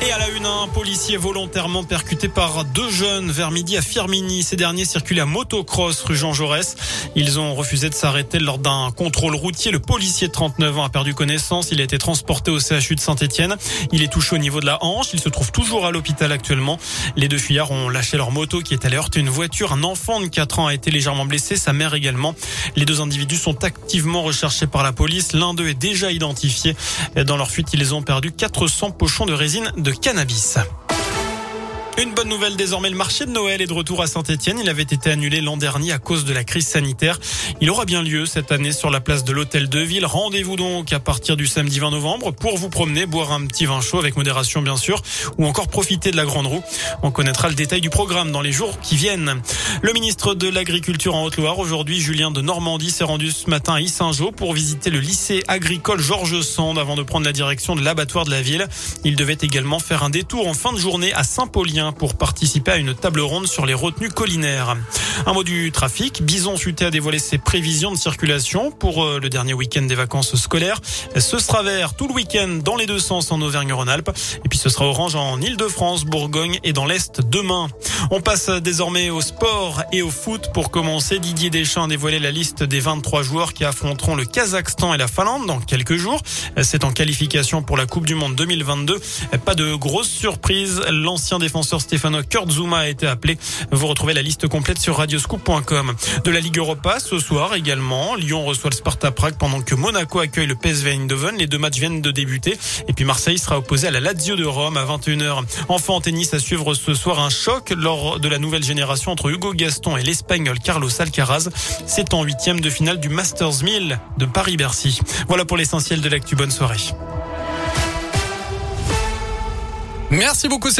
Et à la une, un policier volontairement percuté par deux jeunes vers midi à Firmini. Ces derniers circulaient à motocross rue Jean Jaurès. Ils ont refusé de s'arrêter lors d'un contrôle routier. Le policier de 39 ans a perdu connaissance. Il a été transporté au CHU de Saint-Etienne. Il est touché au niveau de la hanche. Il se trouve toujours à l'hôpital actuellement. Les deux fuyards ont lâché leur moto qui est allée heurter une voiture. Un enfant de 4 ans a été légèrement blessé. Sa mère également. Les deux individus sont activement recherchés par la police. L'un d'eux est déjà identifié. Dans leur fuite, ils ont perdu 400 pochons de résine cannabis. Une bonne nouvelle désormais, le marché de Noël est de retour à Saint-Etienne. Il avait été annulé l'an dernier à cause de la crise sanitaire. Il aura bien lieu cette année sur la place de l'Hôtel de Ville. Rendez-vous donc à partir du samedi 20 novembre pour vous promener, boire un petit vin chaud avec modération bien sûr, ou encore profiter de la grande roue. On connaîtra le détail du programme dans les jours qui viennent. Le ministre de l'Agriculture en Haute-Loire, aujourd'hui Julien de Normandie, s'est rendu ce matin à Issingeau pour visiter le lycée agricole Georges Sand avant de prendre la direction de l'abattoir de la ville. Il devait également faire un détour en fin de journée à Saint-Paulien pour participer à une table ronde sur les retenues collinaires. Un mot du trafic. Bison Futé a dévoilé ses prévisions de circulation pour euh, le dernier week-end des vacances scolaires. Ce sera vert tout le week-end dans les deux sens en Auvergne-Rhône-Alpes. Et puis ce sera orange en Ile-de-France, Bourgogne et dans l'Est demain. On passe désormais au sport et au foot. Pour commencer, Didier Deschamps a dévoilé la liste des 23 joueurs qui affronteront le Kazakhstan et la Finlande dans quelques jours. C'est en qualification pour la Coupe du Monde 2022. Pas de grosse surprise. L'ancien défenseur Stefano Kurzuma a été appelé. Vous retrouvez la liste complète sur radioscoop.com. De la Ligue Europa, ce soir également, Lyon reçoit le Sparta Prague pendant que Monaco accueille le PSV Eindhoven. Les deux matchs viennent de débuter. Et puis Marseille sera opposé à la Lazio de Rome à 21h. Enfin en tennis, à suivre ce soir un choc lors de la nouvelle génération entre Hugo Gaston et l'Espagnol Carlos Alcaraz. C'est en huitième de finale du Masters 1000 de Paris-Bercy. Voilà pour l'essentiel de l'actu. Bonne soirée. Merci beaucoup.